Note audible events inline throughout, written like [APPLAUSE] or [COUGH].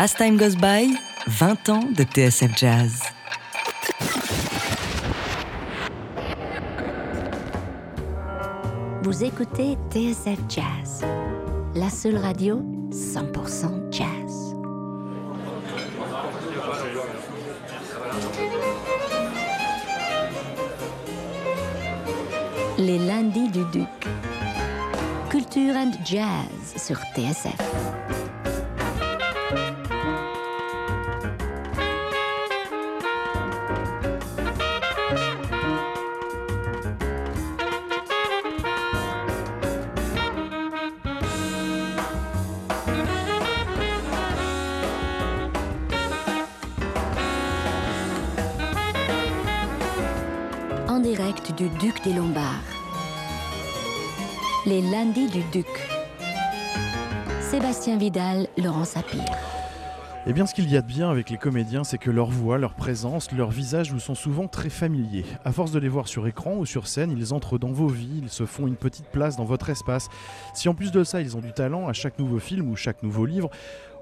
As Time Goes By, 20 ans de TSF Jazz. Vous écoutez TSF Jazz, la seule radio 100% jazz. Les lundis du Duc. Culture and Jazz sur TSF. Vidal, Laurent Sapir. Eh bien, ce qu'il y a de bien avec les comédiens, c'est que leur voix, leur présence, leur visage nous sont souvent très familiers. À force de les voir sur écran ou sur scène, ils entrent dans vos vies, ils se font une petite place dans votre espace. Si en plus de ça, ils ont du talent à chaque nouveau film ou chaque nouveau livre,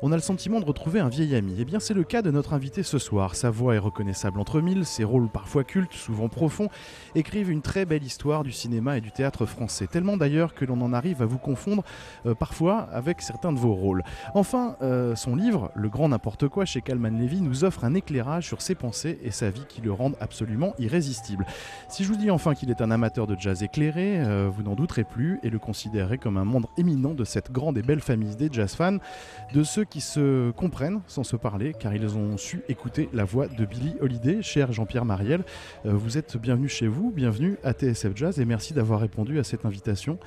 on a le sentiment de retrouver un vieil ami. Eh bien, c'est le cas de notre invité ce soir. Sa voix est reconnaissable entre mille, ses rôles parfois cultes, souvent profonds, écrivent une très belle histoire du cinéma et du théâtre français. Tellement d'ailleurs que l'on en arrive à vous confondre euh, parfois avec certains de vos rôles. Enfin, euh, son livre, Le Grand N'importe quoi chez Calman Levy, nous offre un éclairage sur ses pensées et sa vie qui le rendent absolument irrésistible. Si je vous dis enfin qu'il est un amateur de jazz éclairé, euh, vous n'en douterez plus et le considérez comme un membre éminent de cette grande et belle famille des jazz fans, de ceux qui se comprennent sans se parler car ils ont su écouter la voix de Billy Holiday. Cher Jean-Pierre Mariel, euh, vous êtes bienvenu chez vous, bienvenue à TSF Jazz et merci d'avoir répondu à cette invitation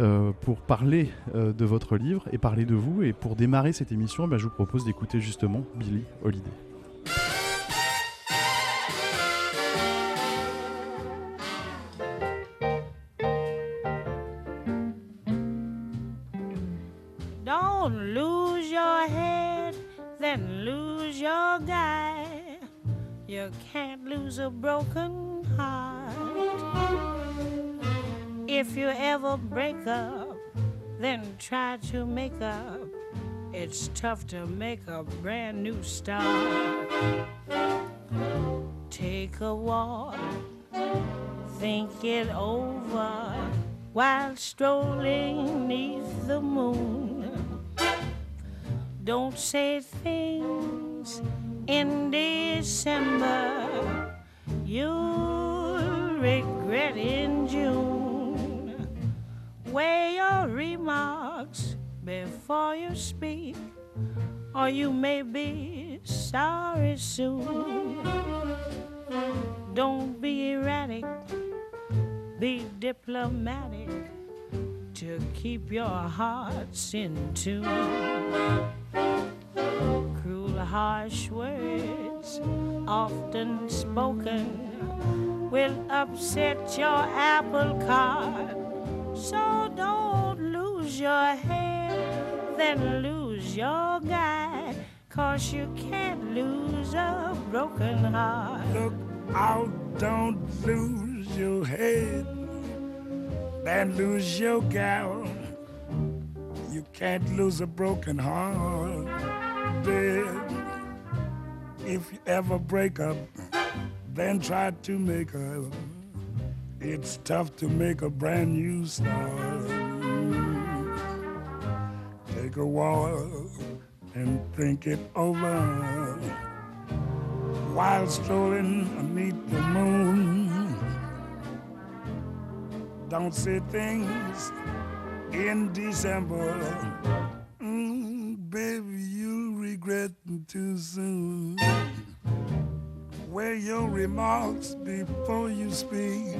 euh, pour parler euh, de votre livre et parler de vous. Et pour démarrer cette émission, ben, je vous propose d'écouter justement Billy Holiday. Then lose your guy. You can't lose a broken heart. If you ever break up, then try to make up. It's tough to make a brand new start. Take a walk, think it over while strolling neath the moon. Don't say things in December you'll regret in June. Weigh your remarks before you speak, or you may be sorry soon. Don't be erratic, be diplomatic to keep your hearts in tune. Cruel, harsh words, often spoken, will upset your apple cart. So don't lose your head, then lose your guy. Cause you can't lose a broken heart. Look out, don't lose your head, then lose your gal. You can't lose a broken heart, babe. If you ever break up, then try to make up. It's tough to make a brand new start. Take a walk and think it over while strolling beneath the moon. Don't say things in December, mm, baby, you'll regret too soon. Weigh your remarks before you speak,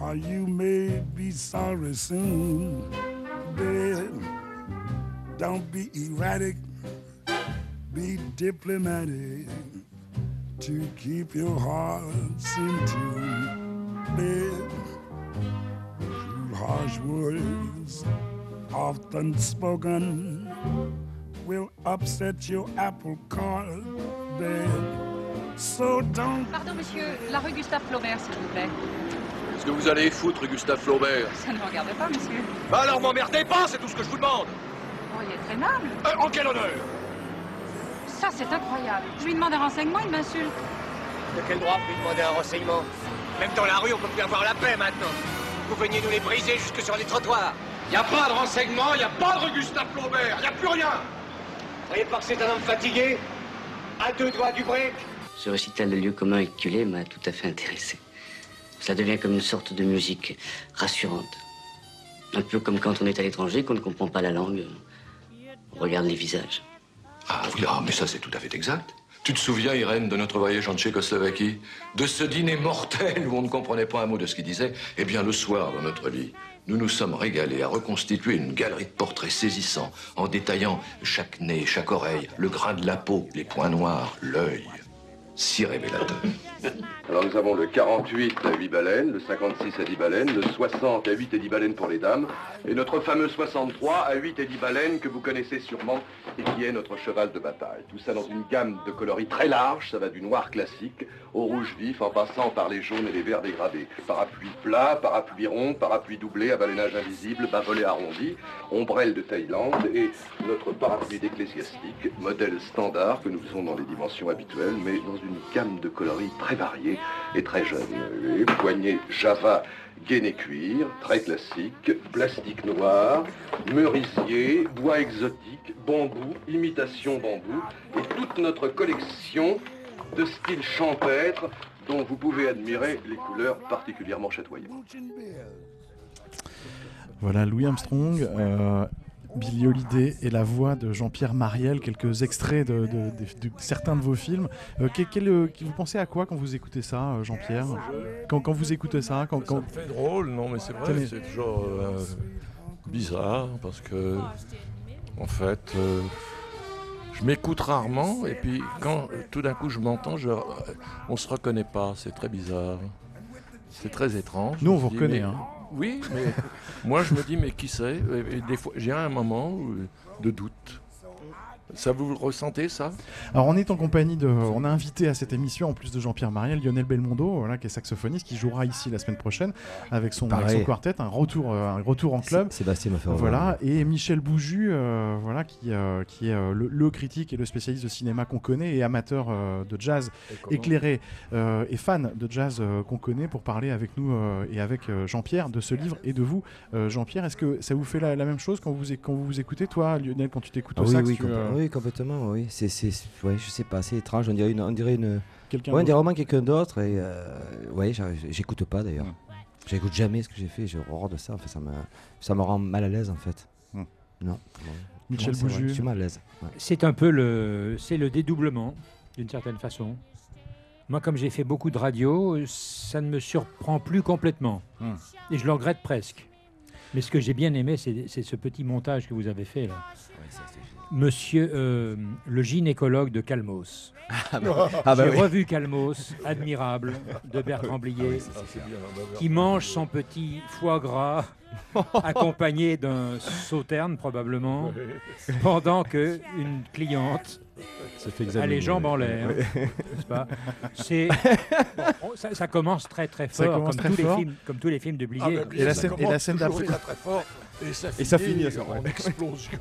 or you may be sorry soon, babe. Don't be erratic, be diplomatic to keep your hearts in tune, babe. Harsh words, often spoken, will upset your apple cart, babe. So don't Pardon, monsieur, la rue Gustave Flaubert, s'il vous plaît. Qu'est-ce que vous allez foutre, Gustave Flaubert? Ça ne me regarde pas, monsieur. Bah alors m'emmerdez pas, c'est tout ce que je vous demande Oh, il est très aimable. Euh, En quel honneur? Ça, c'est incroyable. Je lui demande un renseignement, il m'insulte. De quel droit vous lui demander un renseignement? Même dans la rue, on peut plus avoir la paix maintenant. Vous veniez nous les briser jusque sur les trottoirs. Y a pas de renseignement, y a pas de Gustave Flaubert, y a plus rien Vous croyez pas que c'est un homme fatigué À deux doigts du break Ce récital de lieu commun avec Culé m'a tout à fait intéressé. Ça devient comme une sorte de musique rassurante. Un peu comme quand on est à l'étranger, qu'on ne comprend pas la langue. On regarde les visages. Ah oui, ah, mais ça c'est tout à fait exact. Tu te souviens, Irène, de notre voyage en Tchécoslovaquie De ce dîner mortel où on ne comprenait pas un mot de ce qu'il disait? Eh bien, le soir, dans notre lit, nous nous sommes régalés à reconstituer une galerie de portraits saisissants, en détaillant chaque nez, chaque oreille, le grain de la peau, les points noirs, l'œil. Si révélateur. Alors nous avons le 48 à 8 baleines, le 56 à 10 baleines, le 60 à 8 et 10 baleines pour les dames, et notre fameux 63 à 8 et 10 baleines que vous connaissez sûrement et qui est notre cheval de bataille. Tout ça dans une gamme de coloris très large, ça va du noir classique au rouge vif en passant par les jaunes et les verts dégradés. Parapluie plat, parapluie rond, parapluie doublé, avalénage invisible, bas-volet arrondi, ombrelle de Thaïlande et notre parapluie d'ecclésiastique, modèle standard que nous faisons dans les dimensions habituelles, mais dans une gamme de coloris très variée et très jeune. Les poignées Java gainé cuir, très classique, plastique noir, merisier, bois exotique, bambou, imitation bambou, et toute notre collection de styles champêtres dont vous pouvez admirer les couleurs particulièrement chatoyantes. Voilà, Louis Armstrong, euh, Billy Holiday et la voix de Jean-Pierre Mariel, quelques extraits de, de- de- de certains de vos films. Euh, quel- quel, euh, vous pensez à quoi quand vous écoutez ça, euh, Jean-Pierre? Quand, quand vous écoutez ça quand, Ça quand- me fait drôle, non, mais c'est vrai, c'est toujours euh, bizarre parce que, en fait, euh, je m'écoute rarement et puis quand tout d'un coup je m'entends, je, on se reconnaît pas, c'est très bizarre. C'est très étrange. Nous, on vous reconnaît, hein. Oui, mais [LAUGHS] moi je me dis, mais qui et, et des fois, j'ai un moment où- de doute. Ça vous le ressentez ça? Alors on est en compagnie de, on a invité à cette émission en plus de Jean-Pierre Mariel, Lionel Belmondo, voilà, qui est saxophoniste, qui jouera ici la semaine prochaine avec son, avec Pareil. son quartet, un retour, euh, un retour en club. Sébastien m'a fait Voilà, et Michel Bouju, euh, voilà, qui, euh, qui est euh, le, le critique et le spécialiste de cinéma qu'on connaît et amateur euh, de jazz Et éclairé euh, et fan de jazz euh, qu'on connaît pour parler avec nous euh, et avec euh, Jean-Pierre de ce livre et de vous. Euh, Jean-Pierre, est-ce que ça vous fait la, la même chose quand vous, quand vous vous écoutez, toi, Lionel, quand tu t'écoutes Ah au oui, sax oui, tu, oui, complètement, oui. C'est, c'est, ouais, je sais pas, c'est étrange. On dirait une, on dirait une, Quelqu'un ouais, on d'autre. dirait vraiment quelqu'un d'autre. Et euh, ouais, j'écoute pas d'ailleurs. J'écoute jamais ce que j'ai fait. J'ai horreur de ça. En fait, ça me, ça me rend mal à l'aise en fait. Hmm. Non. Michel Non, Bouju. Je suis mal à l'aise. ouais. C'est un peu le, c'est le dédoublement, d'une certaine façon. Moi, comme j'ai fait beaucoup de radio, ça ne me surprend plus complètement. Hmm. Et je le regrette presque. Mais ce que j'ai bien aimé, c'est c'est ce petit montage que vous avez fait là. Monsieur euh, le gynécologue de Calmos. Ah bah- ah bah J'ai oui. revu Calmos, admirable, de Bertrand Blier, Ah, bah, qui mange son petit foie gras [LAUGHS] accompagné d'un sauterne probablement, pendant que une cliente a les jambes en l'air. C'est bon, ça, ça commence très très fort, comme, très tous fort. Les films, comme tous les films de Blier. Ah, ben, Et la scène- et la commence scène toujours d'après. très, très fort et ça Et ça finit ce moment. en explosion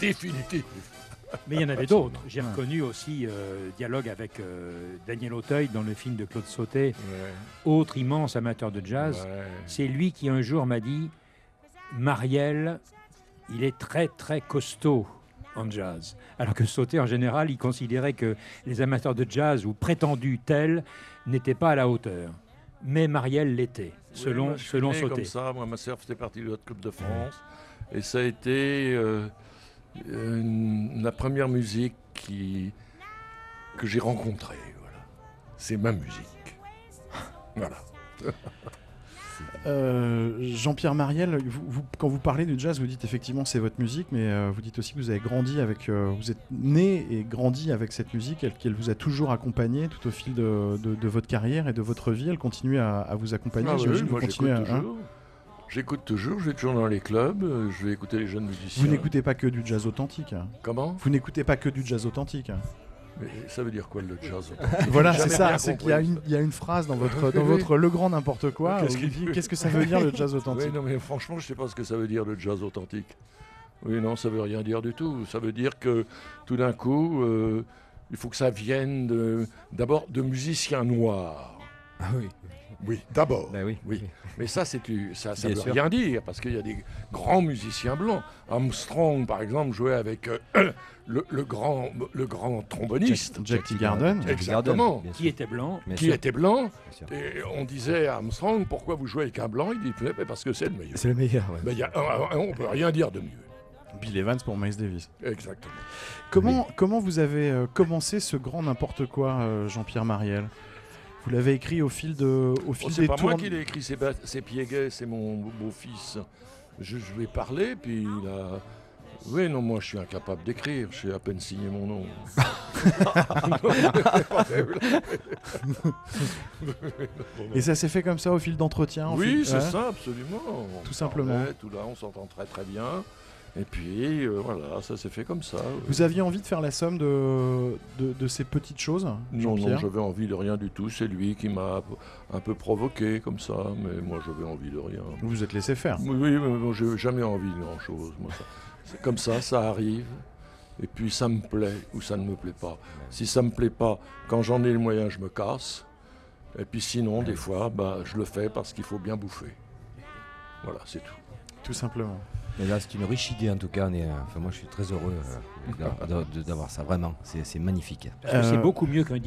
définitive. Mais il y en avait d'autres. J'ai reconnu aussi euh, dialogue avec euh, Daniel Auteuil dans le film de Claude Sautet, autre immense amateur de jazz. Ouais. C'est lui qui un jour m'a dit Marielle, il est très très costaud en jazz. Alors que Sautet, en général, il considérait que les amateurs de jazz ou prétendus tels n'étaient pas à la hauteur. Mais Marielle l'était, selon, Oui, selon né Sautet. comme ça. Moi, ma sœur faisait partie de notre Coupe de France. Et ça a été euh, une- la première musique qui, que j'ai rencontrée. Voilà. C'est ma musique. [LAUGHS] Voilà. [LAUGHS] Euh, Jean-Pierre Mariel, vous, vous- quand vous parlez du jazz, vous dites effectivement c'est votre musique, mais euh, vous dites aussi que vous avez grandi avec, euh, vous êtes né et grandi avec cette musique, elle- qu'elle vous a toujours accompagné tout au fil de, de- de votre carrière et de votre vie. Elle continue à, à vous accompagner. Ah oui, moi, j'écoute hein toujours. J'écoute toujours, je vais toujours dans les clubs, je vais écouter les jeunes musiciens. vous n'écoutez pas que du jazz authentique. hein. Comment? Vous n'écoutez pas que du jazz authentique. Mais ça veut dire quoi le jazz [LAUGHS] Voilà, c'est ça. C'est qu'il y, a une- il y a une phrase dans votre, dans votre Le Grand N'importe quoi. Qu'est-ce dit que ça veut dire le jazz [LAUGHS] authentique Oui, non, mais franchement, je sais pas ce que ça veut dire le jazz authentique. Oui, non, ça veut rien dire du tout. Ça veut dire que tout d'un coup, euh, il faut que ça vienne de- d'abord de, musiciens noirs. Ah oui. Oui, d'abord. Ben oui. Oui. Mais ça, c'est ça, ça veut sûr. rien dire parce qu'il y a des grands musiciens blancs. Armstrong, par exemple, jouait avec euh, [CLEARS THROAT] le, le grand, le grand tromboniste. Jack- Jack. Jack Exactement. Qui était blanc Qui était blanc. Et on disait à Armstrong, pourquoi vous jouez avec un blanc? Il dit, parce que c'est le meilleur. C'est le meilleur. ouais. Mais y a- euh, on peut rien dire de mieux. Bill Evans pour Miles Davis. Exactement. Comment, comment vous avez euh, commencé ce grand n'importe quoi, euh, Jean-Pierre Mariel Vous l'avez écrit au fil, de, au Oh, c'est pas moi qui l'ai écrit, c'est, Piéguet, c'est mon beau-fils. Je, je lui ai parlé, puis il a... Oui, non, moi je suis incapable d'écrire, je sais à peine signer mon nom. Et ça s'est fait comme ça au fil d'entretien Oui, c'est ouais. ça, absolument. On Tout simplement. Tout là, on s'entend très très bien. Et puis, euh, voilà, ça s'est fait comme ça. oui. Vous aviez envie de faire la somme de, de, de ces petites choses, Non, non, j'avais envie de rien du tout. C'est lui qui m'a un peu provoqué comme ça, mais moi j'avais envie de rien. Vous vous êtes laissé faire. Oui, mais moi j'ai jamais envie de grand chose. Moi, ça- c'est comme ça, ça arrive. Et puis ça me plaît ou ça ne me plaît pas. Si ça me plaît pas, quand j'en ai le moyen, je me casse. Et puis sinon, des fois, bah, je le fais parce qu'il faut bien bouffer. Voilà, c'est tout. Tout simplement. Mais là, c'est une riche idée en tout cas. on est, euh, enfin, moi, je suis très heureux euh, d'avoir ça. Vraiment, c'est magnifique. C'est beaucoup mieux qu'un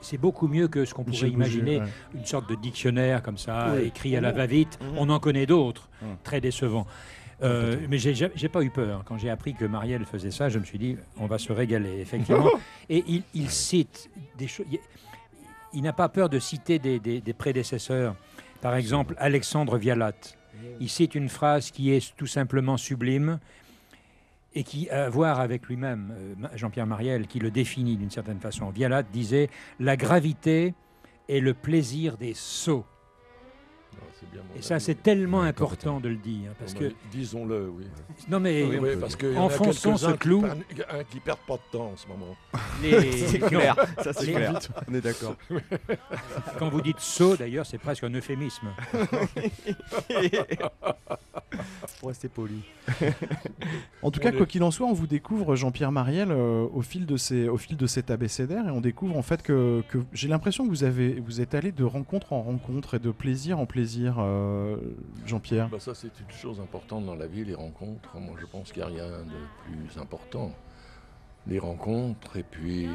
C'est beaucoup mieux que ce qu'on pourrait imaginer, ouais. une sorte de dictionnaire comme ça, Oui. écrit à la Mhm. va-vite. Mhm. On en connaît d'autres, Mhm. très décevants. Euh, mais j'ai ja- j'ai pas eu peur. Quand j'ai appris que Marielle faisait ça, je me suis dit, on va se régaler, effectivement. [LAUGHS] Et il, il cite des choses. il- Il n'a pas peur de citer des, des- des prédécesseurs. Par exemple, Alexandre Vialat. Il cite une phrase qui est tout simplement sublime et qui à voir avec lui-même, euh, Jean-Pierre Mariel, qui le définit d'une certaine façon. Vialat disait La gravité est le plaisir des sots. C'est bien mon Et ça, c'est tellement important de le dire. Parce que Disons-le, oui. Non, mais Oui, oui, parce enfonçons ce quelques-uns qui clou. prennent- un qui perdent pas de temps en ce moment. [LAUGHS] Les- C'est clair, ça, c'est clair. On est d'accord. [LAUGHS] Quand vous dites saut, d'ailleurs, c'est presque un euphémisme. [LAUGHS] Pour rester poli. En tout On cas, est- quoi qu'il en soit, on vous découvre Jean-Pierre Mariel euh, au fil de ces, au fil de cet abécédaire, et on découvre en fait que, que j'ai l'impression que vous avez, vous êtes allé de rencontre en rencontre et de plaisir en plaisir, euh, Jean-Pierre. Bah, ça, c'est une chose importante dans la vie, les rencontres. Moi, je pense qu'il n'y a rien de plus important. Les rencontres, et puis,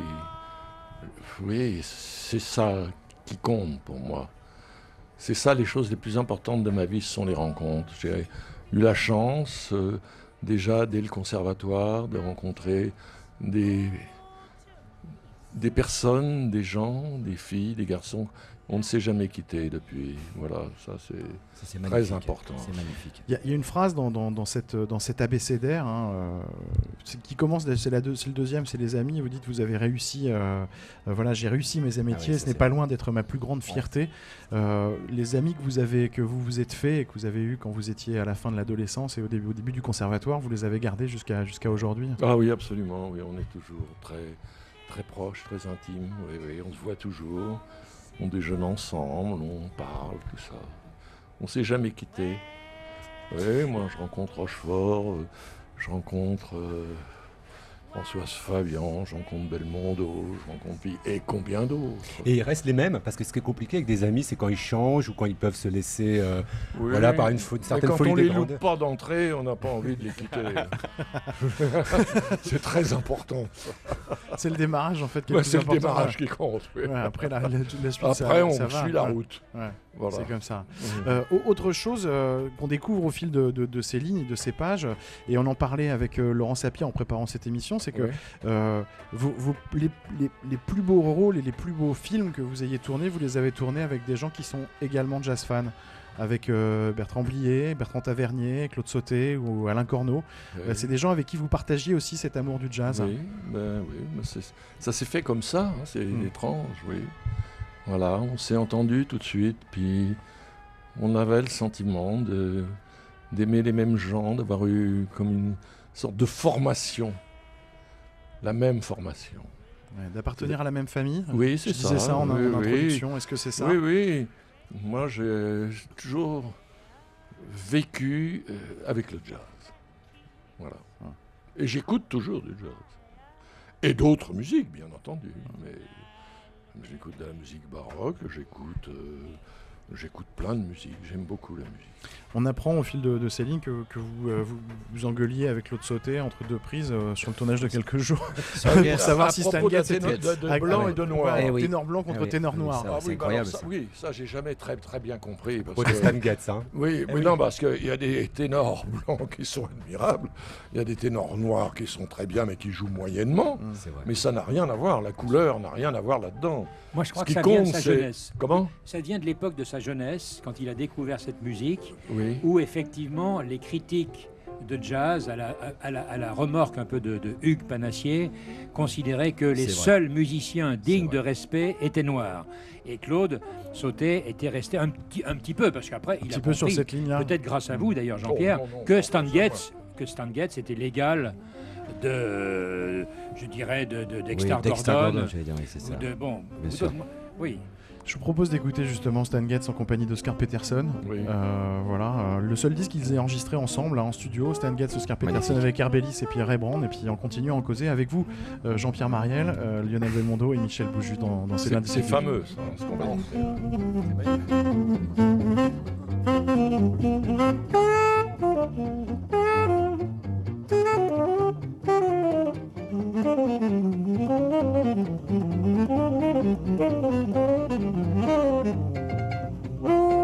oui, c'est ça qui compte pour moi. C'est ça les choses les plus importantes de ma vie, ce sont les rencontres. J'ai eu la chance, euh, déjà dès le conservatoire, de rencontrer des, des personnes, des gens, des filles, des garçons. On ne s'est jamais quitté depuis. Voilà, ça c'est c'est très magnifique. important. C'est magnifique. Il y, a- il y a une phrase dans, dans, dans cette, dans cet abécédaire hein, euh, qui commence, c'est deux- le deuxième, c'est les amis. Vous dites vous avez réussi, euh, euh, voilà, j'ai réussi mes amitiés. Ah oui, ça, ce n'est pas loin d'être ma plus grande fierté. Euh, les amis que vous avez, que vous vous êtes fait et que vous avez eu quand vous étiez à la fin de l'adolescence et au début, au début du conservatoire, vous les avez gardés jusqu'à jusqu'à aujourd'hui? Ah oui, absolument. Oui, on est toujours très, très proches, très intimes. Oui, oui, on se voit toujours. On déjeune ensemble, on parle, tout ça. On s'est jamais quitté. Oui, moi, je rencontre Rochefort, euh, je rencontre euh, Françoise Fabian, je rencontre Belmondo, je rencontre Pi- et combien d'autres? Et ils restent les mêmes, parce que ce qui est compliqué avec des amis, c'est quand ils changent ou quand ils peuvent se laisser, euh, Oui, voilà, par une, certaine quand folie on de les loupe pas d'entrée, on n'a pas envie de les quitter. [LAUGHS] c'est très important. C'est le démarrage en fait. qui Ouais, c'est le démarrage qui compte. oui. Ouais, après la, la- la suite, Après, ça, on ça va, suit la ouais. route. Ouais, Voilà. C'est comme ça. Mhm. Euh, au- autre chose euh, qu'on découvre au fil de, de- de ces lignes, de ces pages, et on en parlait avec euh, Laurent Sapir en préparant cette émission, c'est que Ouais. euh, vos- vos- les, les- les plus beaux rôles et les plus beaux films que vous ayez tournés, vous les avez tournés avec des gens qui sont également jazz fans. Avec euh, Bertrand Blier, Bertrand Tavernier, Claude Sauté ou Alain Corneau. Ouais. Euh, c'est des gens avec qui vous partagiez aussi cet amour du jazz. Oui, ben oui, mais c'est- ça s'est fait comme ça, hein, c'est Mm. étrange, oui. Voilà, on s'est entendu tout de suite, puis on avait le sentiment d'aimer les mêmes gens, d'avoir eu comme une sorte de formation, la même formation. Ouais, D'appartenir à la même famille. Oui, c'est ça. ça en, en oui, oui. introduction. Est-ce que c'est ça? Oui, oui. Moi, j'ai toujours vécu euh, avec le jazz. Voilà. Et j'écoute toujours du jazz. Et d'autres musiques, bien entendu. Mais j'écoute de la musique baroque, j'écoute, euh, j'écoute plein de musique. J'aime beaucoup la musique. On apprend au fil de, de ces lignes que, que vous, euh, vous vous engueuliez avec l'autre sauté entre deux prises euh, sur le tournage de quelques jours [LAUGHS] pour savoir à si Stan propos d'un Getz ténor- était de- de Ah, blanc ouais. et de noir. Ah oui. Ténor blanc contre Ah oui, ténor noir. Ah c'est oui, bah incroyable, alors ça, ça. oui, ça j'ai jamais très très bien compris. Parce Pour des que- Stan Getz, hein. Oui, Eh mais oui. non, parce qu'il y a des ténors blancs qui sont admirables, il y a des ténors noirs qui sont très bien, mais qui jouent moyennement. Mm. Mais ça n'a rien à voir, la couleur n'a rien à voir là-dedans. Moi, je crois Ce que qui ça vient de compte, sa jeunesse. Comment? Ça vient de l'époque de sa jeunesse, quand il a découvert cette musique, Oui. où effectivement les critiques de jazz, à la, à la- à la remorque un peu de, de Hugues Panassier, considéraient que les seuls musiciens dignes de respect étaient noirs. Et Claude Sautet était resté un petit, un petit peu, parce qu'après, il petit a peu sur compris, cette ligne-là. peut-être grâce à vous d'ailleurs, Non, Jean-Pierre, que Stan Getz, que Stan Getz était l'égal de, je dirais, de, de Dexter Oui, Dexter Gordon. Dire, oui, c'est ou ça. de, bon, Bien sûr. oui. Je vous propose d'écouter justement Stan Getz en compagnie d'Oscar Peterson. Oui. Euh, voilà, euh, le seul disque qu'ils aient enregistré ensemble là, en studio, Stan Getz, Oscar Peterson Magnifique. avec Herbelis et puis Ray Brand, et puis en continuant à en causer avec vous, euh, Jean-Pierre Mariel, euh, Lionel Belmondo et Michel Bouju dans, dans ces C'est indices. c'est fameux, ça, ce qu'on va dire. Thank you.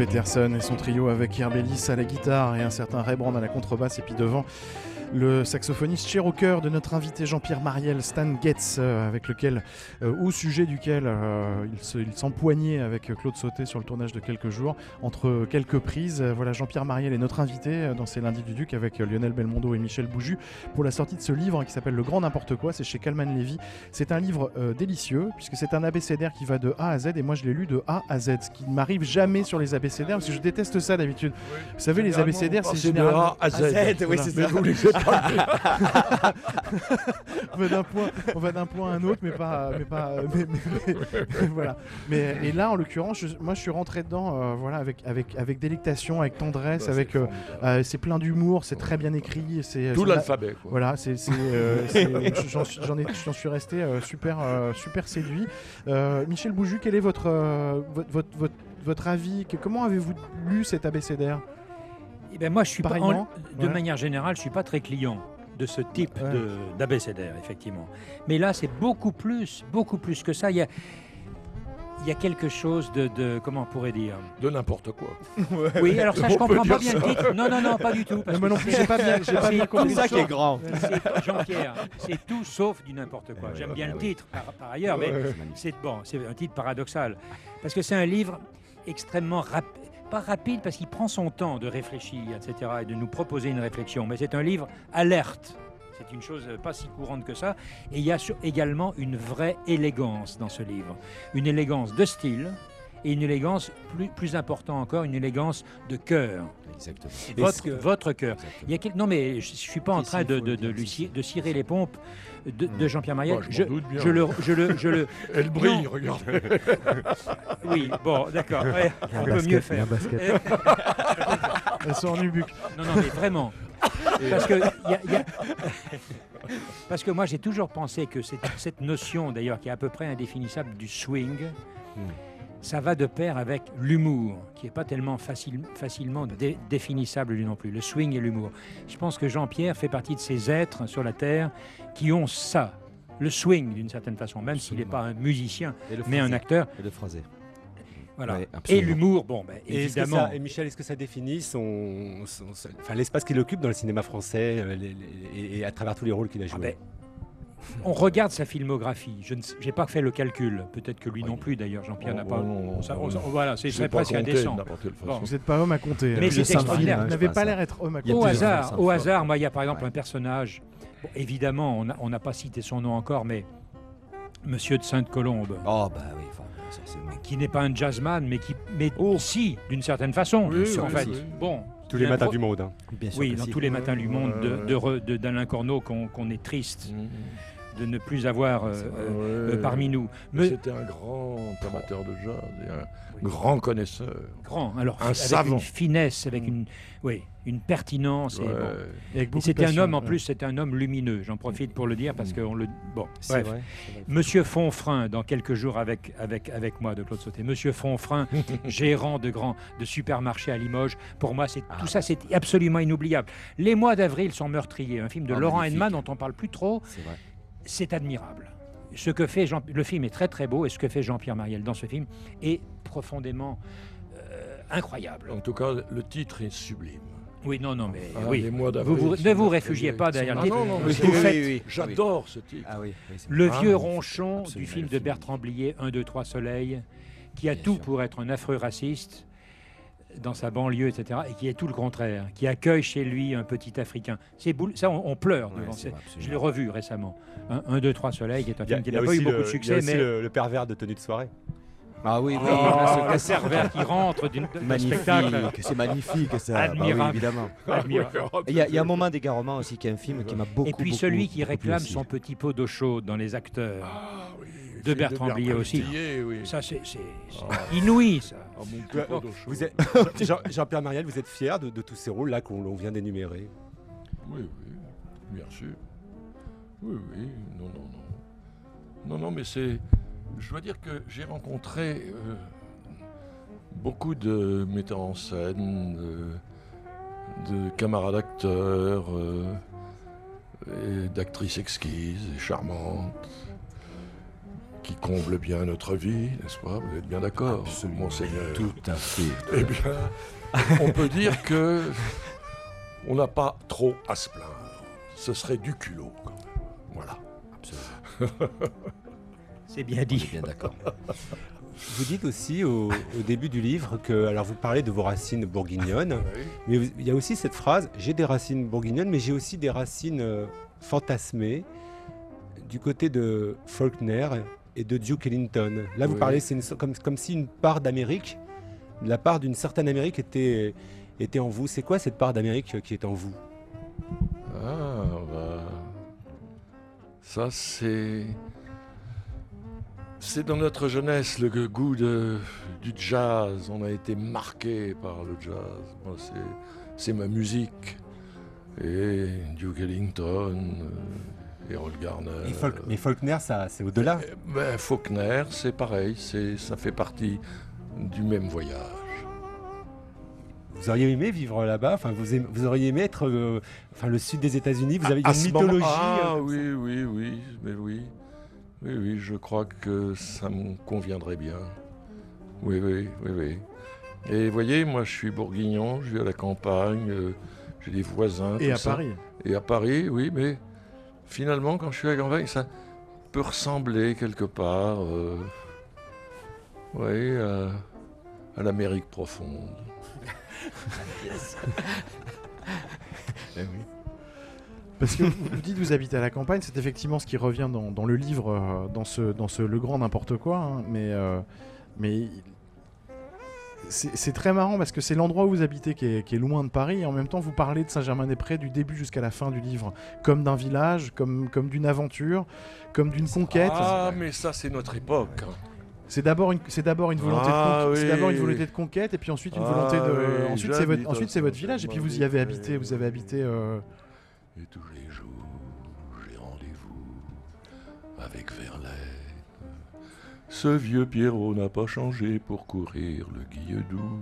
Peterson et son trio avec Herbelis à la guitare et un certain Ray Brand à la contrebasse et puis devant le saxophoniste cher au cœur de notre invité Jean-Pierre Mariel, Stan Getz, euh, avec lequel, euh, au sujet duquel euh, il se- s'empoignait avec Claude Sauté sur le tournage de quelques jours, entre quelques prises. Euh, voilà, Jean-Pierre Mariel est notre invité dans ces lundis du Duc avec Lionel Belmondo et Michel Bouju pour la sortie de ce livre qui s'appelle Le Grand N'importe quoi. C'est chez Calman Levy. C'est un livre délicieux puisque c'est un abécédaire qui va de A à Z et moi je l'ai lu de A à Z, ce qui ne m'arrive jamais sur les abécédaires parce que je déteste ça d'habitude. Vous savez, les Généralement, abécédaires, c'est passe de généralement A à Z. Voilà. Oui, c'est ça. On va d'un point, on va d'un point à un autre, mais pas, mais pas, mais- mais- mais- voilà. Mais et là, en l'occurrence, je- moi, je suis rentré dedans, euh, voilà, avec avec avec délectation, avec tendresse, avec, c'est euh, euh, c'est plein d'humour, c'est très bien écrit, c'est Tout l'alphabet, quoi. Voilà, c'est, c'est, c'est- j'en suis- j'en ai, j'en suis resté super, super séduit. Michel Bouju, quel est votre, votre, votre, votre, votre avis? Que- Comment avez-vous lu cet abécédaire? Eh ben, moi, je suis pas, en- de Ouais. manière générale, je suis pas très client de ce type de- d'abécédaire, effectivement. Mais là, c'est beaucoup plus, beaucoup plus que ça. Il y a, il y a quelque chose de, de- comment on pourrait dire? De n'importe quoi. [LAUGHS] Oui, alors ça, je On peut comprends pas bien le titre. Non, non, non, pas du tout. parce Moi non plus, c'est- j'ai pas bien- j'ai pas c'est bien compris. C'est ça qui est grand. c'est- Jean-Pierre, c'est tout sauf du n'importe quoi. J'aime bien le titre par, par ailleurs, mais Ouais. c'est bon, c'est un titre paradoxal parce que c'est un livre extrêmement rapide. Pas rapide parce qu'il prend son temps de réfléchir, etc., et de nous proposer une réflexion. Mais c'est un livre alerte. C'est une chose pas si courante que ça. Et il y a également une vraie élégance dans ce livre. Une élégance de style et une élégance plus, plus important encore, une élégance de cœur. Exactement. Votre, cœur. Il y a quel- Non, mais je ne suis pas en train de, lui cirer les pompes de, de Jean-Pierre Mariel. Bah, je le, je le, je le- [LAUGHS] Elle brille, Non. regarde. [LAUGHS] Oui, bon, d'accord. [LAUGHS] ouais, on peut mieux faire. basket. Elles sont en nubuck. Non, non, mais vraiment. Parce que, y a- y a- Parce que moi, j'ai toujours pensé que cette, cette notion, d'ailleurs, qui est à peu près indéfinissable du swing, ça va de pair avec l'humour, qui n'est pas tellement facile- facilement dé- définissable lui non plus. Le swing et l'humour. Je pense que Jean-Pierre fait partie de ces êtres sur la Terre qui ont ça. Le swing, d'une certaine façon, même s'il n'est pas un musicien, Et le mais un acteur. Et le phrasé. Voilà. Ouais, et l'humour, bon, ben, Et, évidemment. ça- et Michel, est-ce que ça définit son, son- son- enfin, l'espace qu'il occupe dans le cinéma français euh, les- les- et, à travers tous les rôles qu'il a joués? ben, On regarde sa filmographie. Je n'ai pas fait le calcul. Peut-être que lui non plus, d'ailleurs. Jean-Pierre Oh, n'a pas. non, ça- non, on- non. voilà, c'est presque indécent. Bon. Vous n'êtes pas homme à compter. Mais hein. c'est extraordinaire. Vous n'avez pas l'air d'être homme à Au compter. plusieurs hasard, au hasard, moi, il y a par exemple un personnage. bon, évidemment, on n'a pas cité son nom encore, mais Monsieur de Sainte-Colombe. Oh, bah oui, enfin, ça, c'est qui n'est pas un jazzman, mais qui, mais si, d'une certaine façon, Oui, en oui, fait. oui. Bon. Tous les matins du monde, hein. Bien sûr Oui, que dans si. tous les matins du monde de- Ouais. de re- de- d'Alain Corneau qu'on est triste Mmh. De ne plus avoir euh, euh, Ouais. euh, parmi nous. Mais Mais C'était un grand amateur de jazz et un grand connaisseur. grand, alors un avec savant. une finesse, avec une, oui, une pertinence. Ouais. Et Et C'était un homme en plus, c'était un homme lumineux. J'en profite pour le dire parce qu'on le. Bon, C'est bref. vrai, c'est vrai. Monsieur Fonfrein, dans quelques jours avec, avec, avec moi de Claude Sauté. Monsieur Fonfrein, [LAUGHS] gérant de grands de supermarchés à Limoges. Pour moi, c'est tout ça, c'est absolument inoubliable. Les mois d'avril sont meurtriers. Un film de Ah, Laurent magnifique. Henneman dont on parle plus trop. C'est vrai. C'est admirable. Ce que fait Jean, le film est très très beau et ce que fait Jean-Pierre Mariel dans ce film est profondément euh, incroyable. En tout cas, le titre est sublime. Oui, non, non, mais Ah, oui. Vous, vous- ne vous réfugiez pas derrière le Ah titre. non, non, oui, oui, J'adore ce titre. Ah oui, oui, c'est le vieux non, ronchon du film de Bertrand Blier, 1, 2, 3 Soleil, qui a tout pour être un affreux raciste dans sa banlieue, etc., et qui est tout le contraire, qui accueille chez lui un petit Africain. C'est boule- ça, on, on pleure Ouais, devant. Je l'ai revu récemment. 1, 2, 3 Soleil, qui est un film qui il y a n'a pas eu aussi beaucoup le- de il y a succès, aussi mais le, le pervers de tenue de soirée. Ah oui, oui. Oh, c'est- pervers qui rentre d'une- spectacle. c'est magnifique ça. Bah oui, Admirable. évidemment. Admirable. Et Il y, a- il y a un moment d'égarement aussi qui est un film qui m'a beaucoup Et puis beaucoup, celui qui réclame son petit pot d'eau chaude dans les acteurs. Ah oui, de Bertrand Blier aussi. Blier, oui. Ça, c'est Ah. inouï, ça. Jean- Jean-Pierre Mariel, vous êtes fier de, de tous ces rôles là qu'on on vient d'énumérer? Oui, oui, bien sûr. Oui, oui, non, non, non. Non, non, mais c'est. Je dois dire que j'ai rencontré euh, beaucoup de metteurs en scène, de, de camarades acteurs, euh, et d'actrices exquises et charmantes, qui comble bien notre vie, n'est-ce pas? Vous êtes bien d'accord, monseigneur? Tout à fait. Eh bien, on peut dire que on n'a pas trop à se plaindre. Ce serait du culot, quand même. Voilà. C'est bien dit. Bien d'accord. [LAUGHS] Vous dites aussi au, au début du livre que, alors vous parlez de vos racines bourguignonnes, mais vous- il y a aussi cette phrase j'ai des racines bourguignonnes, mais j'ai aussi des racines euh, fantasmées du côté de Faulkner et de Duke Ellington. Là, vous Oui. parlez, c'est comme, comme si une part d'Amérique, la part d'une certaine Amérique était, était en vous. C'est quoi cette part d'Amérique qui est en vous? Ah, bah. Ça, c'est. C'est dans notre jeunesse le goût de, du jazz. On a été marqué par le jazz. Moi, c'est ma musique. Et Duke Ellington, euh, Errol Garner. Et Faulk- mais Faulkner, ça, c'est au-delà. Ben, Faulkner, c'est pareil. C'est, ça fait partie du même voyage. Vous auriez aimé vivre là-bas enfin, vous, vous auriez aimé être euh, enfin, le sud des États-Unis Vous avez À une moment- mythologie Ah euh, oui, oui, oui, mais oui. Oui, oui, je crois que ça me conviendrait bien. Oui, oui, oui, oui. Et vous voyez, moi je suis bourguignon, je vis à la campagne, euh, j'ai des voisins. Et tout à ça. Paris. Et à Paris, oui, mais finalement, quand je suis à campagne, ça peut ressembler quelque part, euh, à, à l'Amérique profonde. [LAUGHS] Eh oui. Parce que vous vous dites vous habitez à la campagne, c'est effectivement ce qui revient dans, dans le livre, euh, dans ce, dans ce Le Grand N'importe quoi. hein, mais euh, mais c'est très marrant parce que c'est l'endroit où vous habitez qui est, qui est loin de Paris et en même temps vous parlez de Saint-Germain-des-Prés du début jusqu'à la fin du livre, comme d'un village, comme, comme d'une aventure, comme d'une conquête. Ah, mais ça, c'est notre époque. hein. C'est d'abord une, c'est d'abord une volonté, Ah, de, conquête, c'est oui. d'abord une volonté de conquête et puis ensuite une Ah, volonté de, oui, ensuite c'est votre, j'habite ensuite à c'est votre village et puis vous y avez habité, vous avez habité. euh, Et tous les jours, j'ai rendez-vous avec Verlaine. Ce vieux Pierrot n'a pas changé pour courir le Guilledou.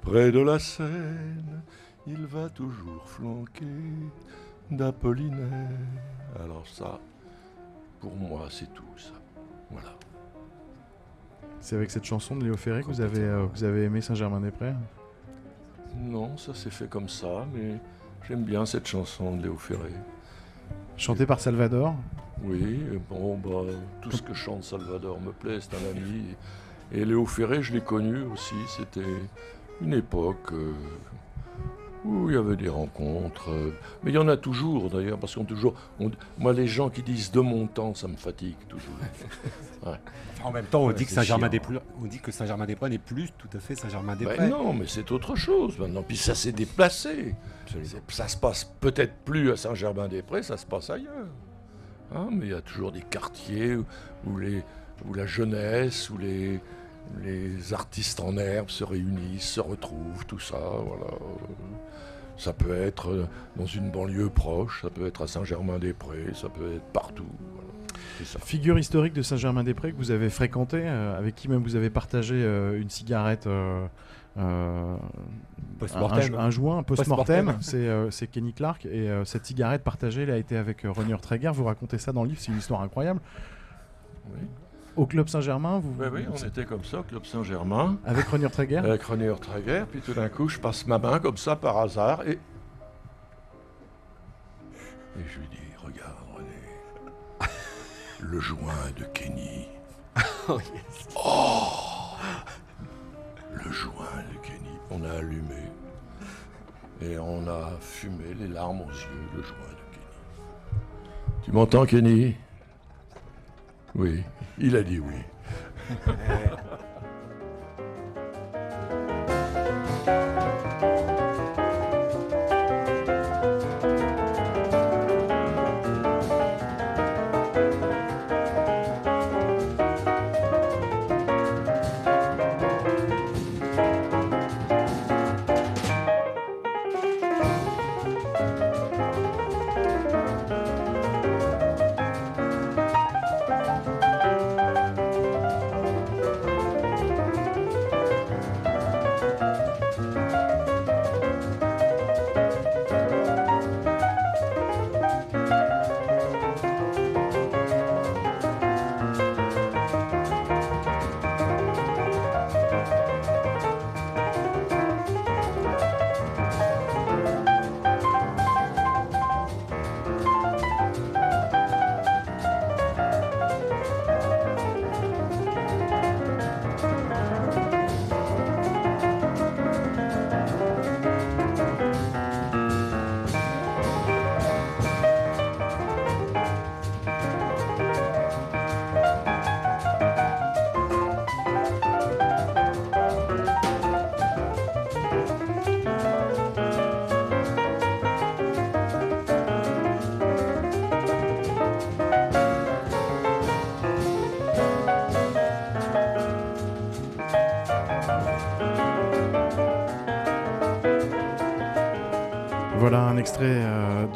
Près de la Seine, il va toujours flanquer d'Apollinaire. Alors ça, pour moi, c'est tout ça. Voilà. C'est avec cette chanson de Léo Ferré que vous avez, euh, vous avez aimé Saint-Germain-des-Prés Non, ça s'est fait comme ça, mais j'aime bien cette chanson de Léo Ferré. Chantée par Salvador Oui, bon, bah, tout ce que chante Salvador me plaît, c'est un ami. Et Léo Ferré, je l'ai connu aussi. C'était une époque euh, où il y avait des rencontres. euh, mais il y en a toujours d'ailleurs, parce qu'on toujours. on- moi, les gens qui disent de mon temps, ça me fatigue toujours. [LAUGHS] Ouais. Enfin, en même temps, on Ouais, dit que Saint-Germain-des-Prés, on dit que Saint-Germain-des-Prés n'est plus tout à fait Saint-Germain-des-Prés. Ben non, mais c'est autre chose maintenant. Puis ça s'est déplacé. Ça se passe peut-être plus à Saint-Germain-des-Prés, ça se passe ailleurs. Hein, mais il y a toujours des quartiers où, la jeunesse, où les, artistes en herbe se réunissent, se retrouvent, tout ça. Voilà. Ça peut être euh, dans une banlieue proche, ça peut être à Saint-Germain-des-Prés, ça peut être partout. Figure historique de Saint-Germain-des-Prés que vous avez fréquenté, euh, avec qui même vous avez partagé euh, une cigarette. Euh, Post-mortem. Un, un joint, un post-mortem, [LAUGHS] c'est euh, c'est Kenny Clark. Et euh, cette cigarette partagée, elle a été avec euh, Renier Traeger. Vous racontez ça dans le livre, c'est une histoire incroyable. Oui. Au Club Saint-Germain, vous. Oui, oui, on était comme ça au Club Saint-Germain. Avec Renier Traeger Avec Renier Traeger, puis tout d'un coup, je passe ma main comme ça par hasard et. Et je lui dis Regarde, René, le joint de Kenny. [LAUGHS] Oh, yes. Oh Le joint de Kenny. On a allumé et on a fumé les larmes aux yeux, le joint de Kenny. Tu m'entends, Kenny? Oui, il a dit oui. [LAUGHS]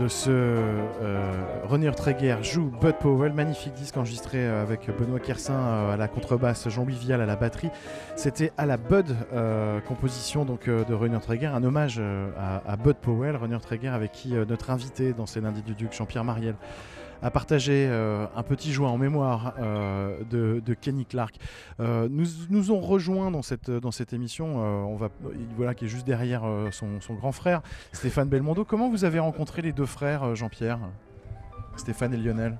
ce euh, René Treguer joue Bud Powell, magnifique disque enregistré euh, avec Benoît Kersin euh, à la contrebasse, Jean-Louis Vial à la batterie. C'était à la Bud composition donc de René Treguer, un hommage à, Bud Powell, René Treguer avec qui notre invité dans ces lundis du Duc, Jean-Pierre Mariel, a partagé euh, un petit joint en mémoire euh, de, de Kenny Clark. Euh, nous, nous ont rejoint dans cette, dans cette émission, euh, on va, voilà, qui est juste derrière euh, son, son grand frère, Stéphane Belmondo. Comment vous avez rencontré les deux frères, euh, Jean-Pierre Stéphane et Lionel?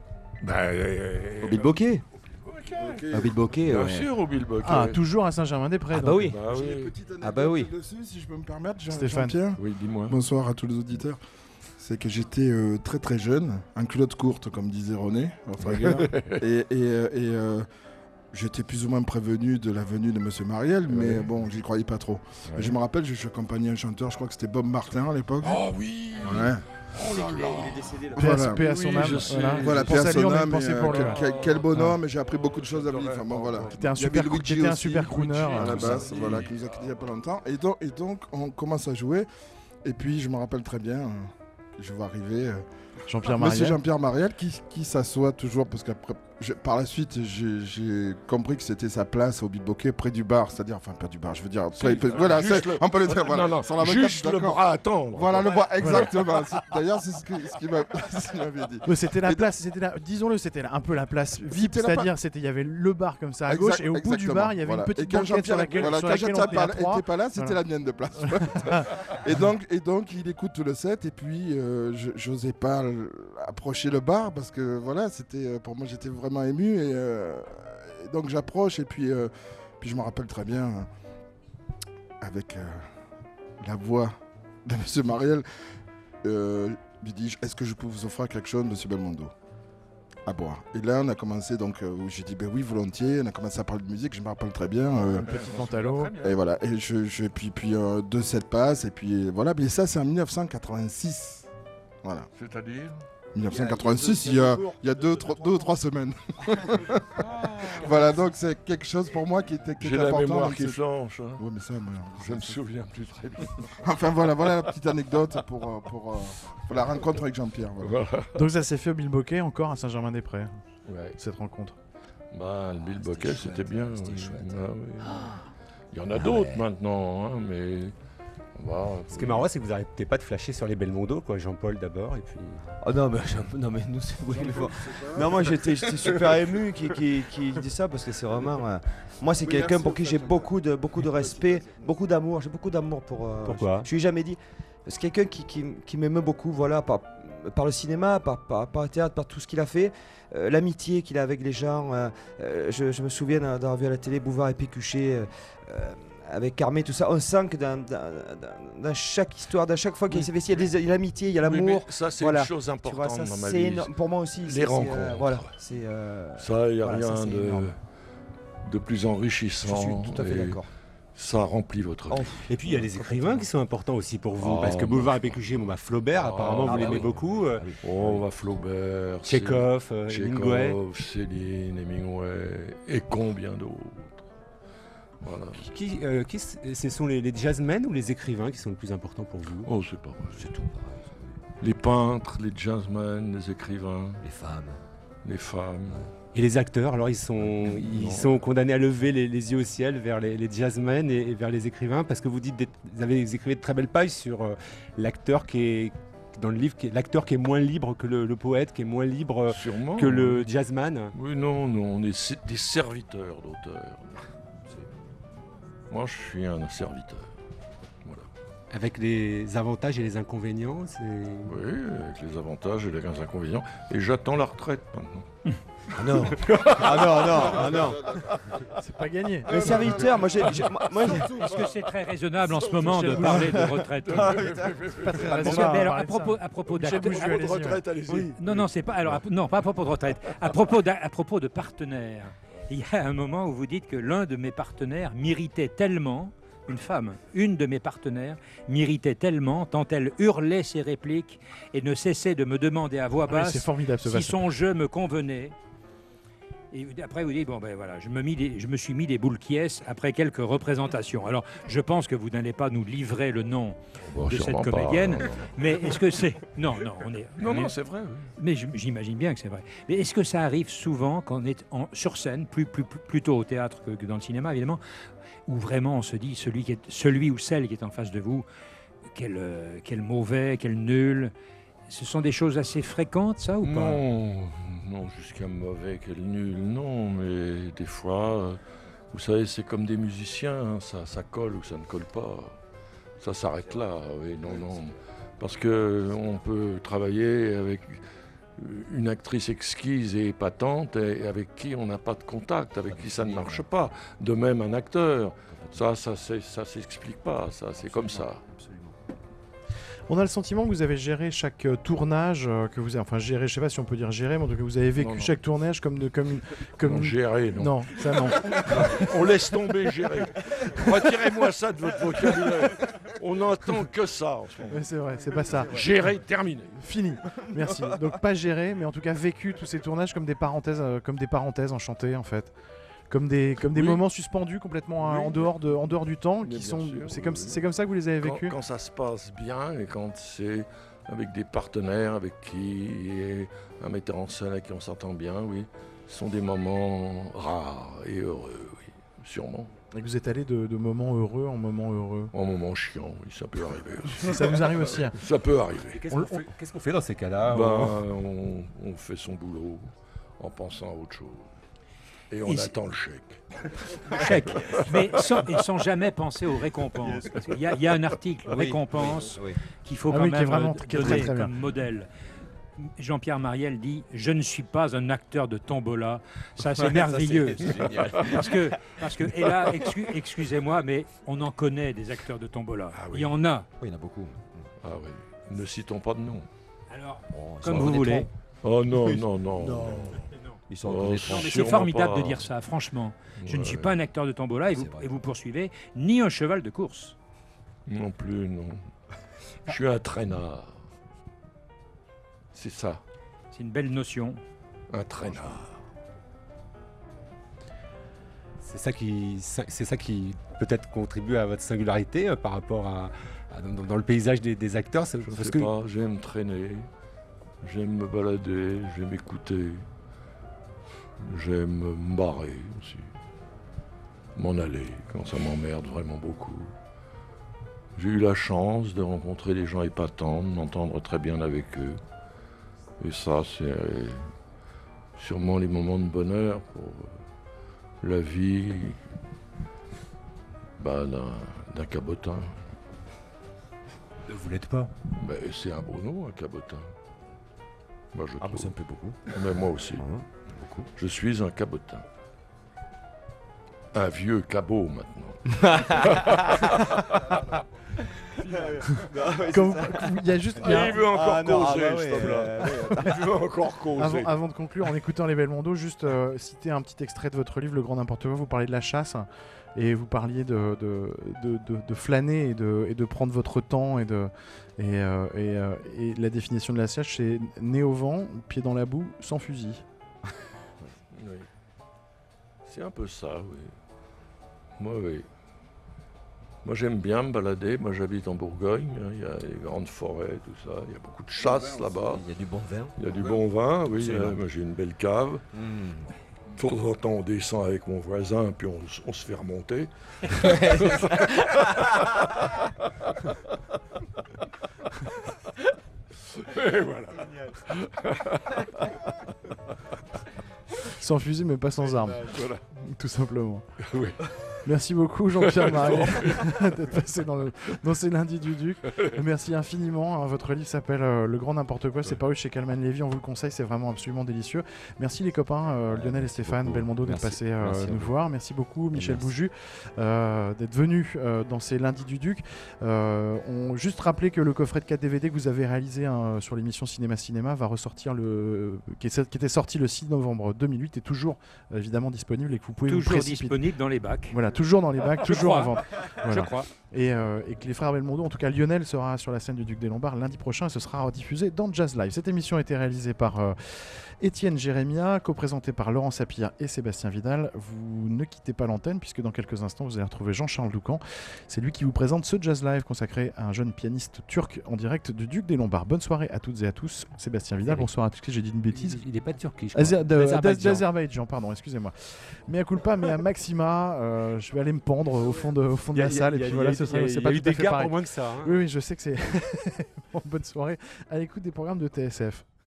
Au Bilboquet Au Bilboquet, Bien ouais. sûr, au Bilboquet. Ah, toujours à Saint-Germain-des-Prés. Ah bah oui. Bah oui. J'ai une petite Ah bah oui. dessus, si je peux me permettre, Jean- Stéphane. Jean-Pierre. Oui, dis-moi. Bonsoir à tous les auditeurs. C'est que j'étais euh, très très jeune, en culotte courte, comme disait René, [LAUGHS] et et, euh, et, euh, j'étais plus ou moins prévenu de la venue de Monsieur Mariel, mais Ouais. bon, j'y croyais pas trop. Ouais. Je me rappelle, je, je accompagnais un chanteur, je crois que c'était Bob Martin à l'époque. Oh oui Ouais. Oh là là Il est décédé là. Voilà. paix à son Oui, âme. sais. voilà. Voilà, paix à son âme, euh, quel, quel- quel bonhomme, et j'ai appris beaucoup de choses à lui. Enfin, bon, voilà. C'était un super, un aussi, super crooner. à la basse, voilà, qui nous a quittés il y a pas longtemps. Et donc, et donc, on commence à jouer. Et puis, je me rappelle très bien, euh, je vois arriver euh, Jean-Pierre Monsieur Mariel. Jean-Pierre Mariel qui, qui s'assoit toujours, parce qu'après, je- par la suite, j'ai compris que c'était sa place au Bilboquet, près du bar, c'est-à-dire, enfin, près du bar, je veux dire, près- près- voilà, le- on peut le dire, voilà. Non, non, la juste le bras à tendre. Voilà, le bras, exactement. D'ailleurs, c'est ce qu'il m'a- [LAUGHS] ce qu'il m'avait dit. C'était la Et place, c'était disons-le, c'était un peu la place VIP, c'est-à-dire c'était il y avait le bar comme ça à Exact- gauche et au bout du bar il y avait voilà. une petite banquette sur laquelle, voilà, sur laquelle on à était pas là, c'était Voilà. la mienne de place. [LAUGHS] et donc, et donc, il écoute le set et puis euh, j'osais pas approcher le bar parce que voilà, c'était euh, pour moi j'étais vraiment ému et, euh, et donc j'approche et puis euh, puis je me rappelle très bien euh, avec euh, la voix de [LAUGHS] Monsieur Mariel, euh, lui dis est-ce que je peux vous offrir quelque chose, Monsieur Belmondo? À boire. Et là, on a commencé, donc, euh, où j'ai dit, ben oui, volontiers. On a commencé à parler de musique, je me rappelle très bien. euh, Un petit pantalon. et voilà, et je, je- puis, puis euh, deux sets passent, et puis voilà, mais ça, c'est en 1986. Voilà. C'est-à-dire? 1986, il y a, il y a deux, trois, deux ou trois semaines. [LAUGHS] voilà, donc c'est quelque chose pour moi qui était, qui J'ai la important. mémoire donc qui c'est- flanche. hein. Ouais, mais ça, moi, Je me souviens plus très bien. [LAUGHS] Enfin voilà, voilà la petite anecdote pour, euh, pour, euh, pour la rencontre avec Jean-Pierre. Voilà. Voilà. Donc ça s'est fait au Bilboquet encore à Saint-Germain-des-Prés Ouais. cette rencontre. Bah, le Bill Bocquet, c'était bien. c'était oui. chouette. Ah oui. Il y en a Ah d'autres ouais. maintenant, hein, mais. On va- Ce qui est marrant, c'est que vous n'arrêtez pas de flasher sur les Belmondo, quoi. Jean-Paul d'abord, et puis. Oh non, mais, non, mais nous, c'est. oui, mais bon. Non, moi j'étais j'étais super [LAUGHS] ému qui, qui, qui dit ça parce que c'est vraiment. euh, moi, c'est Oui, quelqu'un pour qui j'ai beaucoup de, beaucoup de respect, beaucoup d'amour. J'ai beaucoup d'amour pour. euh, Pourquoi? Je je lui ai jamais dit. C'est quelqu'un qui, qui, qui m'aime beaucoup, voilà, par, par le cinéma, par, par, par le théâtre, par tout ce qu'il a fait. Euh, L'amitié qu'il a avec les gens. euh, euh, je, je me souviens d'avoir vu à la télé Bouvard et Pécuchet. euh, euh, avec Carmé, tout ça, on sent que dans, dans- dans- dans chaque histoire, dans chaque fois qu'il Oui. s'est investi, il y a des- il y a l'amitié, il y a Oui, l'amour. ça, c'est voilà. une chose vois, importante ça, dans ma c'est vie. énorme. Pour moi aussi, Les euh, rencontres. voilà, euh, Ça, il n'y a voilà, rien de, de plus enrichissant. Je suis tout à fait et d'accord. Ça remplit votre vie. Et puis il y a les écrivains qui sont importants aussi pour vous, Oh, parce que bah. Boulevard et Pécuchet, bon, bah, Flaubert, apparemment Ah, vous bah l'aimez oui. beaucoup. euh, Oh, va Flaubert, Tchekhov, Cé- euh, Tchekhov, Hemingway. Céline, Hemingway, et combien d'autres. Voilà. Qui, euh, qui c- ce sont les, les jazzmen ou les écrivains qui sont le plus importants pour vous? Oh, c'est pas vrai. C'est tout pareil. Les peintres, les jazzmen, les écrivains, Les femmes. les femmes. Et les acteurs, alors ils sont, ils Non. sont condamnés à lever les, les yeux au ciel vers les, les jazzmen et, et vers les écrivains, parce que vous dites, des- vous avez vous écrivez de très belles pages sur euh, l'acteur qui est dans le livre, l'acteur qui est moins libre que le, le poète, qui est moins libre euh, Sûrement. que le jazzman. Oui, non, non, on est des serviteurs d'auteurs. Moi, je suis un serviteur. Voilà. Avec les avantages et les inconvénients, c'est... Oui, avec les avantages et les inconvénients. Et j'attends la retraite maintenant. Ah non. ah non, non, ah non. C'est pas gagné. Les serviteurs, moi j'ai. j'ai- moi- moi, j'ai- Est-ce que c'est très raisonnable en ce moment de parler de retraite Pas très Parce raisonnable mais de alors, à de propos, à propos Michel d'acteurs- Bougeot, allez-y. Non, non, c'est pas. Alors, à- non, pas à propos de retraite. À propos, à propos de partenaires. Il y a un moment où vous dites que l'un de mes partenaires m'irritait tellement, une femme, une de mes partenaires m'irritait tellement, tant elle hurlait ses répliques et ne cessait de me demander à voix Ah basse c'est formidable ce si son jeu me convenait. Et après, vous dites, bon, ben voilà, je me, mis des- je me suis mis des boules qui après quelques représentations. Alors, je pense que vous n'allez pas nous livrer le nom Bon, de cette pas, comédienne, non, non, non. mais est-ce que c'est... Non, non, on est... Non, on non, est- c'est vrai, oui. Mais j'imagine bien que c'est vrai. Mais est-ce que ça arrive souvent quand on est en, sur scène, plus, plus, plus- plutôt au théâtre que, que dans le cinéma, évidemment, où vraiment on se dit, celui, qui est, celui ou celle qui est en face de vous, quel, euh, quel mauvais, quel nul ce sont des choses assez fréquentes, ça, ou pas? Non, non, jusqu'à mauvais, quel nul, non, mais des fois, euh, vous savez, c'est comme des musiciens, hein, ça, ça colle ou ça ne colle pas. Ça s'arrête là, oui, non, non. Parce que on peut travailler avec une actrice exquise et épatante et avec qui on n'a pas de contact, avec qui ça ne marche pas. De même un acteur. Ça, ça, ça s'explique pas, ça, c'est comme ça. On a le sentiment que vous avez géré chaque euh, tournage, euh, que vous avez, enfin géré, je sais pas si on peut dire géré, mais en tout cas vous avez vécu Non, non. chaque tournage comme de comme comme Non, gérer, non. Non, ça non. [LAUGHS] On laisse tomber gérer. Retirez-moi ça de votre vocabulaire. On n'entend que ça en ce moment. C'est vrai, c'est pas ça. Gérer, terminé. Fini. Merci. Donc pas géré, mais en tout cas vécu tous ces tournages comme des parenthèses, euh, comme des parenthèses enchantées en fait. Comme des, comme des Oui. moments suspendus complètement Oui. en, dehors de, en dehors du temps, Mais qui sont. sûr, C'est oui, comme, c'est comme ça que vous les avez vécus? Quand, ça se passe bien et quand c'est avec des partenaires avec qui et un metteur en scène avec qui on s'entend bien, oui, ce sont des moments rares et heureux, oui, sûrement. Et que vous êtes allé de, de moments heureux en moments heureux? En moments chiants, oui, ça peut arriver. aussi. [LAUGHS] Ça vous arrive aussi, hein. Ça peut arriver. Qu'est-ce qu'on fait- qu'est-ce qu'on fait dans ces cas-là? Ben, on fait son boulot en pensant à autre chose. Et on attend le chèque. [LAUGHS] Chèque, mais sans, et sans jamais penser aux récompenses. Parce qu'il y, a- il y a un article, Oui, récompense, oui, oui. qu'il faut Ah quand oui, qui est même vraiment très, donner très comme modèle. Jean-Pierre Mariel dit Je ne suis pas un acteur de tombola. Ça, c'est Ouais, [LAUGHS] ça, merveilleux. [LAUGHS] parce que, parce que, et là, excu- excusez-moi, mais on en connaît des acteurs de tombola. Il y en a. Oui, il y en a beaucoup. Ah oui, ne citons pas de nom. Alors, ils comme vous voulez. Oh non, non. Non. Ils sont Oh, reconnaîtront. Non, mais c'est formidable pas. de dire ça, franchement. Je ne suis pas un acteur de tombola et vous, et vous poursuivez, ni un cheval de course. Non plus, non. Je suis un traînard. C'est ça, C'est une belle notion. un traînard. C'est ça qui, c'est ça qui peut-être contribue à votre singularité euh, par rapport à, à- dans, dans le paysage des, des acteurs. c'est- Je parce sais que pas, j'aime traîner, j'aime me balader, j'aime écouter, j'aime me barrer aussi, m'en aller quand ça m'emmerde vraiment beaucoup. J'ai eu la chance de rencontrer des gens épatants, de m'entendre très bien avec eux. Et ça, c'est sûrement les moments de bonheur pour la vie bah, d'un cabotin. vous l'êtes pas? Ben, c'est un beau nom, un cabotin. Moi, je Ah, bah, ça me plaît beaucoup. Mais moi aussi. Beaucoup. Je suis un cabotin. Un vieux cabot maintenant. [LAUGHS] Comme- il y a juste. il y a- Il veut encore Ah, non, causer, ah bah cet oui, homme-là. euh, Il veut encore causer. Avant, avant de conclure, en écoutant les Belmondo, juste euh, citer un petit extrait de votre livre, Le Grand N'importe quoi. Vous parlez de la chasse et vous parliez de, de, de- de- de flâner et de, et de prendre votre temps. Et, de, et, euh, et, euh, et la définition de la chasse, c'est nez au vent, pied dans la boue, sans fusil. C'est un peu ça, oui. Moi, oui. Moi, j'aime bien me balader. Moi, j'habite en Bourgogne. hein. Il y a des grandes forêts, tout ça. Il y a beaucoup de chasse là-bas. Il y a du bon vin. Il y a du bon vin, oui. Euh, moi, j'ai une belle cave. Mm. De temps en temps, on descend avec mon voisin, puis on, on se fait remonter. [LAUGHS] Et voilà. Sans fusil, mais pas sans armes. Voilà. Tout simplement. [LAUGHS] Oui. Merci beaucoup, Jean-Pierre Je [LAUGHS] Marie, [LAUGHS] d'être passé dans, le, dans ces lundis du Duc. Merci infiniment. hein. Votre livre s'appelle euh, Le Grand N'importe quoi. C'est paru chez Calman Lévy. On vous le conseille. C'est vraiment absolument délicieux. Merci les copains, euh, Lionel et Stéphane, Belmondo, d'être passés euh, nous voir. Merci beaucoup, Michel Merci. Bouju, d'être venu dans ces lundis du Duc. On juste rappeler que le coffret de 4 DVD que vous avez réalisé hein, sur l'émission Cinéma Cinéma va ressortir le qui, est- qui était sorti le 6 novembre 2008 est toujours évidemment disponible et que vous pouvez Toujours disponible dans les bacs. Voilà, toujours dans les bacs, toujours crois. en vente. Je Voilà. crois. Et, euh, et que les frères Belmondo, en tout cas Lionel, sera sur la scène du Duc des Lombards lundi prochain et ce sera diffusé dans Jazz Live. Cette émission a été réalisée par euh, Étienne Jérémia, co-présentée par Laurent Sapir et Sébastien Vidal. Vous ne quittez pas l'antenne puisque dans quelques instants vous allez retrouver Jean-Charles Doucan. C'est lui qui vous présente ce Jazz Live consacré à un jeune pianiste turc en direct du Duc des Lombards. Bonne soirée à toutes et à tous. Sébastien Vidal, bonsoir à tous. J'ai dit une bêtise. Il n'est pas turc. D'Azerbaïdjan, pardon, excusez-moi. Mais à culpa, mais à Maxima, euh, je vais aller me pendre au fond de, au fond la salle. et puis voilà, ce il y a- pas eu des gars pareil. pour moins que ça, hein. Oui, oui, je sais que c'est. [LAUGHS] Bon, bonne soirée. À l'écoute des programmes de TSF.